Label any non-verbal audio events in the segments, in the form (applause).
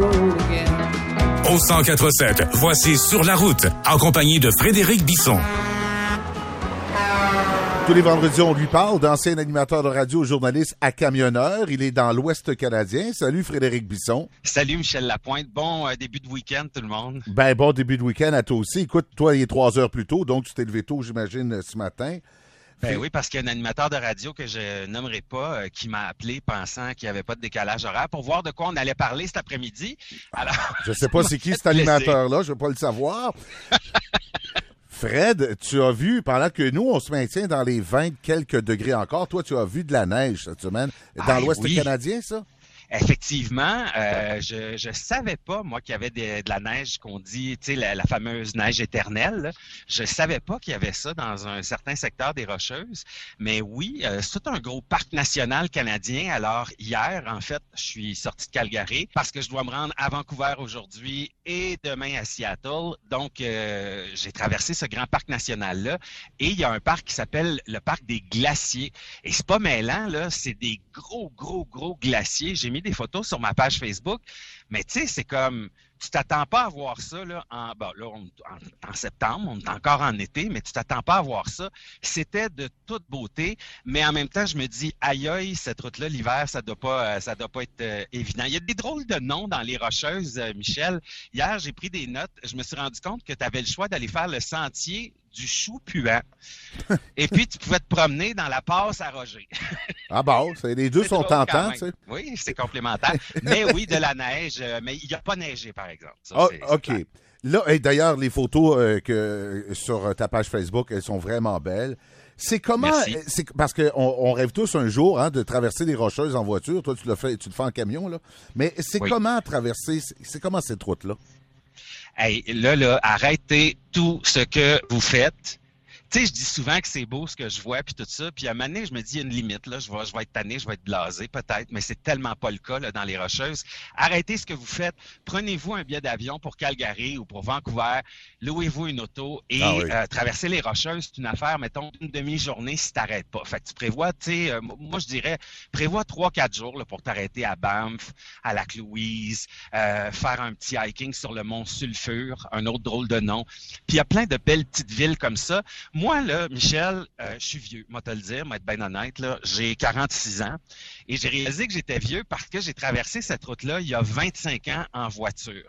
Au 1047, voici Sur la route, en compagnie de Frédéric Bisson. Tous les vendredis, on lui parle d'ancien animateur de radio, journaliste à camionneur. Il est dans l'Ouest canadien. Salut Frédéric Bisson. Salut Michel Lapointe. Bon euh, début de week-end tout le monde. Ben bon début de week-end à toi aussi. Écoute, toi, il est trois heures plus tôt, donc tu t'es levé tôt, j'imagine, ce matin. Ben oui, parce qu'il y a un animateur de radio que je nommerai pas euh, qui m'a appelé pensant qu'il n'y avait pas de décalage horaire pour voir de quoi on allait parler cet après-midi. Alors, (laughs) Je sais pas c'est qui cet animateur-là, je veux pas le savoir. (laughs) Fred, tu as vu, pendant que nous, on se maintient dans les 20 quelques degrés encore, toi, tu as vu de la neige cette semaine dans Ah, l'Ouest oui. canadien, ça? Effectivement, euh, je je savais pas moi qu'il y avait des- de la neige qu'on dit, tu sais la, la fameuse neige éternelle. là. Je savais pas qu'il y avait ça dans un certain secteur des Rocheuses. Mais oui, euh, c'est un gros parc national canadien. Alors hier, en fait, je suis sorti de Calgary parce que je dois me rendre à Vancouver aujourd'hui et demain à Seattle. Donc euh, j'ai traversé ce grand parc national là et il y a un parc qui s'appelle le parc des glaciers. Et c'est pas mêlant, là, c'est des gros, gros, gros glaciers. J'ai mis des photos sur ma page Facebook, mais tu sais, c'est comme tu t'attends pas à voir ça là, en, là, on- en, en septembre, on est encore en été, mais tu t'attends pas à voir ça. C'était de toute beauté, mais en même temps, je me dis, aïe aïe, cette route-là, l'hiver, ça doit pas, euh, ça doit pas être euh, évident. Il y a des drôles de noms dans les Rocheuses, euh, Michel. Hier, j'ai pris des notes. Je me suis rendu compte que tu avais le choix d'aller faire le sentier du chou puant. Et puis, tu pouvais te promener dans la passe à Roger. (laughs) Ah bon, c'est- les deux sont tentants, tu sais. Oui, c'est complémentaire. mais oui, de la neige, euh, mais il n'y a pas neigé, par exemple. Ça, Ah, OK. clair. Là, et d'ailleurs, les photos euh, que sur ta page Facebook, elles sont vraiment belles. C'est comment euh, c'est parce qu'on on rêve tous un jour hein, de traverser les rocheuses en voiture. Toi, tu le fais, tu le fais en camion là. Mais c'est Oui. comment traverser C'est c'est comment cette route là Hey, là, là, arrêtez tout ce que vous faites. Tu sais, je dis souvent que c'est beau ce que je vois, puis tout ça. Puis à un moment donné, je me dis, il y a une limite. Là, je vais, je vais être tanné, je vais être blasé peut-être, mais c'est tellement pas le cas là, dans les Rocheuses. Arrêtez ce que vous faites. Prenez-vous un billet d'avion pour Calgary ou pour Vancouver. Louez-vous une auto et Ah oui. euh, traverser les Rocheuses, c'est une affaire, mettons, d'une demi-journée si t'arrêtes pas. Fait que tu prévois, tu sais, euh, moi je dirais, prévois trois, quatre jours là, pour t'arrêter à Banff, à Lac-Louise, euh, faire un petit hiking sur le mont Sulfure, un autre drôle de nom. Puis il y a plein de belles petites villes comme ça. Moi, là, Michel, euh, je suis vieux, moi te le dire, moi être bien honnête, là, j'ai 46 ans et j'ai réalisé que j'étais vieux parce que j'ai traversé cette route-là il y a 25 ans en voiture.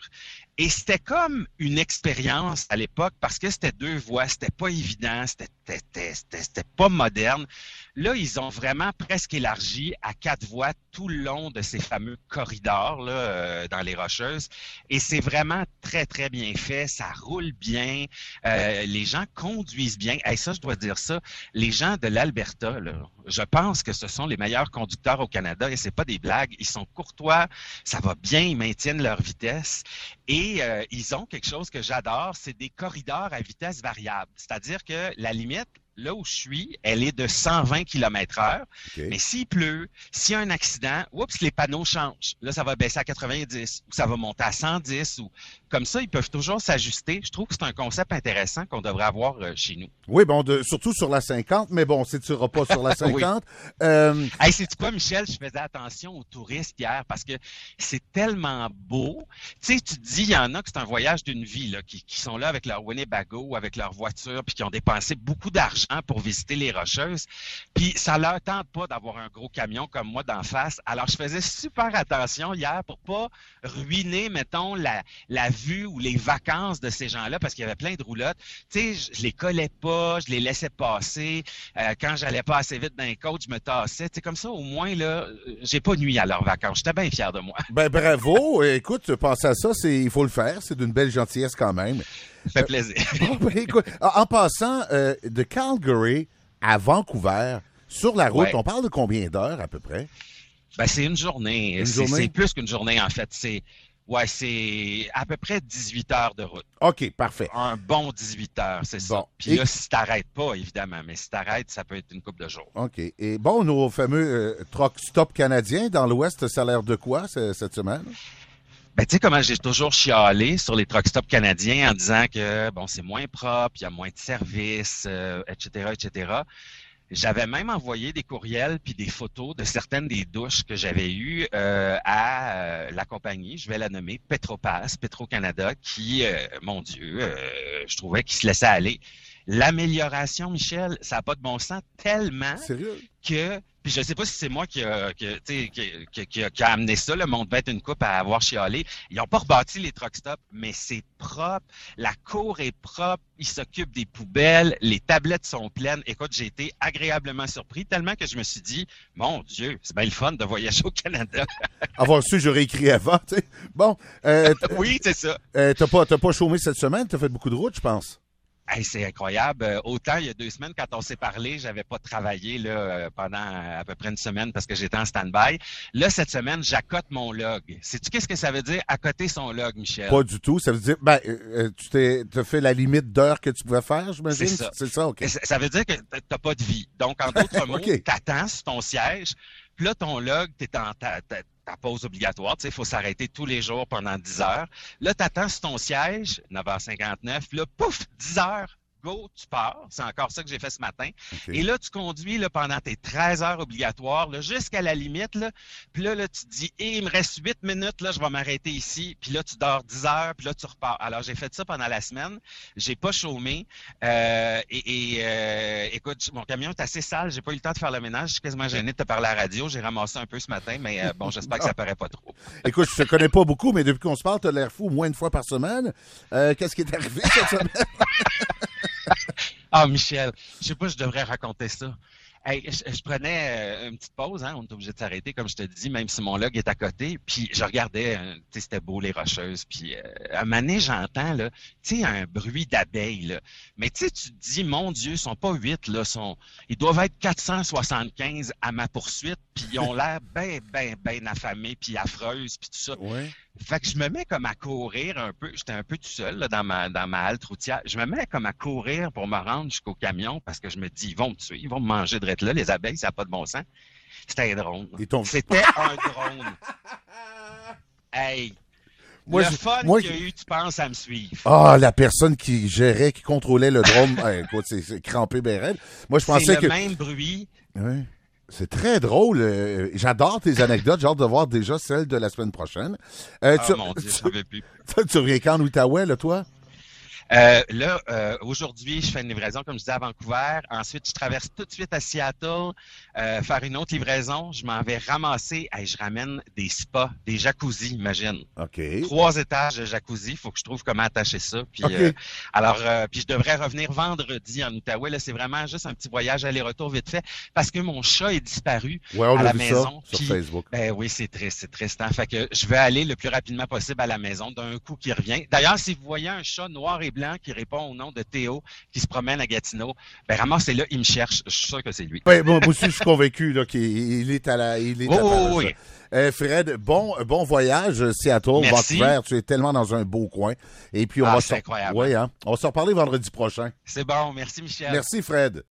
Et c'était comme une expérience à l'époque parce que c'était deux voies, c'était pas évident, c'était pas moderne. Là, ils ont vraiment presque élargi à quatre voies tout le long de ces fameux corridors euh, dans les Rocheuses. Et c'est vraiment très, très bien fait. Ça roule bien. Euh, les gens conduisent bien. Et ça, je dois dire ça. Les gens de l'Alberta, je pense que ce sont les meilleurs conducteurs au Canada et c'est pas des blagues. Ils sont courtois, ça va bien, ils maintiennent leur vitesse et euh, ils ont quelque chose que j'adore, c'est des corridors à vitesse variable. C'est-à-dire que la limite, là où je suis, elle est de 120 km heure. OK. Mais s'il pleut, s'il y a un accident, oups, les panneaux changent. Là, ça va baisser à 90 ou ça va monter à 110 ou comme ça, ils peuvent toujours s'ajuster. Je trouve que c'est un concept intéressant qu'on devrait avoir euh, chez nous. Oui, bon, de- surtout sur la 50, mais bon, si tu iras pas sur la (laughs) 50, euh, Hey, c'est quoi, Michel? Je faisais attention aux touristes hier parce que c'est tellement beau. Tu sais, tu te dis, il y en a que c'est un voyage d'une vie, là, qui, qui sont là avec leur Winnebago ou avec leur voiture, puis qui ont dépensé beaucoup d'argent pour visiter les Rocheuses. Puis ça leur tente pas d'avoir un gros camion comme moi d'en face. Alors, je faisais super attention hier pour pas ruiner, mettons, la, la vue ou les vacances de ces gens-là parce qu'il y avait plein de roulottes. Tu sais, je, je les collais pas, je les laissais passer. Euh, quand j'allais pas assez vite les côtes, je me tassais. Tu sais, comme ça, au moins, là, j'ai pas nuit à leurs vacances. J'étais bien fier de moi. ben bravo. Écoute, penser à ça, c'est il faut le faire. C'est d'une belle gentillesse quand même. Ça fait plaisir. (laughs) Bon, ben, écoute, en passant euh, de Calgary à Vancouver, sur la route, Ouais. on parle de combien d'heures à peu près? Ben, c'est une journée. Une C'est- journée? C'est plus qu'une journée, en fait. C'est, ouais, c'est à peu près 18 heures de route. OK, parfait. Un bon 18 heures, c'est Bon. ça. Puis Et- là, si t'arrêtes pas, évidemment, mais si t'arrêtes, ça peut être une coupe de jours. OK. Et bon, nos fameux euh, truck stop canadiens dans l'Ouest, ça a l'air de quoi ce- cette semaine? Ben, tu sais comment j'ai toujours chialé sur les truck stops canadiens en disant que, bon, c'est moins propre, il y a moins de services, euh, etc., etc. J'avais même envoyé des courriels puis des photos de certaines des douches que j'avais eues euh, à euh, la compagnie, je vais la nommer Petropass, Petro-Canada, qui, euh, mon Dieu, je trouvais qu'il se laissait aller. L'amélioration, Michel, ça n'a pas de bon sens tellement que puis je sais pas si c'est moi qui a, qui, qui, qui, qui, a amené ça, le monde bête une coupe à avoir chialé. Ils ont pas rebâti les truck stops, mais c'est propre. La cour est propre. Ils s'occupent des poubelles. Les tablettes sont pleines. Écoute, j'ai été agréablement surpris, tellement que je me suis dit, mon Dieu, c'est bien le fun de voyager au Canada. (laughs) avoir su, j'aurais écrit avant, tu sais. Bon. Euh, (laughs) oui, c'est ça. Euh, t'as pas, t'as pas chômé cette semaine? T'as fait beaucoup de routes, je pense c'est incroyable. Euh, autant il y a deux semaines, quand on s'est parlé, j'avais pas travaillé là, euh, pendant à peu près une semaine parce que j'étais en stand-by. Là, cette semaine, j'accote mon log. Sais-tu qu'est-ce que ça veut dire, accoter son log, Michel? Pas du tout. Ça veut dire, ben, euh, tu t'es fait la limite d'heure que tu pouvais faire, j'imagine? C'est ça. C'est ça, OK. Ça, veut dire que t'as pas de vie. Donc, en d'autres (laughs) mots, t'attends sur ton siège, puis là, ton log, t'es en ta, pause obligatoire. Tu sais, il faut s'arrêter tous les jours pendant 10 heures. Là, tu attends sur ton siège, 9h59. Là, pouf, 10 heures go, tu pars. C'est encore ça que j'ai fait ce matin. Et là, tu conduis là, pendant tes 13 heures obligatoires jusqu'à la limite. Là. Puis là, là, tu te dis, eh, il me reste 8 minutes, là, je vais m'arrêter ici. Puis là, tu dors 10 heures, puis là, tu repars. Alors, j'ai fait ça pendant la semaine. J'ai pas chômé. Euh, et, euh, écoute, mon camion est assez sale. J'ai pas eu le temps de faire le ménage. Je suis quasiment gêné de te parler à la radio. J'ai ramassé un peu ce matin, mais euh, bon, j'espère que ça (laughs) paraît pas trop. Écoute, je te connais pas beaucoup, mais depuis qu'on se parle, tu as l'air fou moins une fois par semaine. Qu'est-ce qui est arrivé cette semaine? (laughs) ah, Michel, je sais pas, je devrais raconter ça. Hey, je, prenais euh, une petite pause, hein, on est obligé de s'arrêter, comme je te dis, même si mon log est à côté. Puis je regardais, euh, tu sais, c'était beau les rocheuses. Puis euh, à un moment j'entends là, tu sais, un bruit d'abeilles. Mais tu sais, tu te dis, mon Dieu, ils sont pas huit là, ils doivent être 475 à ma poursuite. Puis ils ont l'air (laughs) bien, bien, bien affamés, puis affreuses, puis tout ça. Fait que je me mets comme à courir un peu. J'étais un peu tout seul là, dans ma dans ma halte routière. Je me mets comme à courir pour me rendre jusqu'au camion parce que je me dis ils vont me tuer, ils vont me manger de là. Les abeilles, ça n'a pas de bon sens. C'était un drone. C'était un drone. (laughs) Hey. Moi, le fun qu'il y a eu, tu penses à me suivre. Ah, la personne qui gérait, qui contrôlait le drone, (laughs) écoute, c'est crampé Bérel. Moi, je pensais que. C'est le même bruit. Oui. C'est très drôle. Euh, j'adore tes anecdotes. J'ai hâte de voir déjà celle de la semaine prochaine. Euh, ah, mon Dieu, tu, plus. (laughs) tu reviens quand en Outaouais, là, toi? Euh, là, euh, aujourd'hui, je fais une livraison, comme je disais, à Vancouver. Ensuite, je traverse tout de suite à Seattle, euh, faire une autre livraison. Je m'en vais ramasser. et je ramène des spas, des jacuzzi, imagine. OK. Trois étages de jacuzzi. Il faut que je trouve comment attacher ça. Puis, euh, alors, euh, puis je devrais revenir vendredi en Outaouais. Là, c'est vraiment juste un petit voyage aller-retour vite fait parce que mon chat est disparu ouais, on à la vu maison. Ça sur Facebook. Ben oui, c'est triste, c'est triste. Hein? Fait que je vais aller le plus rapidement possible à la maison d'un coup qui revient. D'ailleurs, si vous voyez un chat noir et blanc qui répond au nom de Théo, qui se promène à Gatineau, ben c'est là, il me cherche. Je suis sûr que c'est lui. Oui, moi aussi, je suis convaincu qu'il est à la. Il est oh, oui. Euh, Fred, bon, bon voyage, Seattle, Merci. Vancouver. Tu es tellement dans un beau coin. Et puis, on ah, va c'est incroyable. Oui, hein? On va se reparler vendredi prochain. C'est bon. Merci, Michel. Merci, Fred.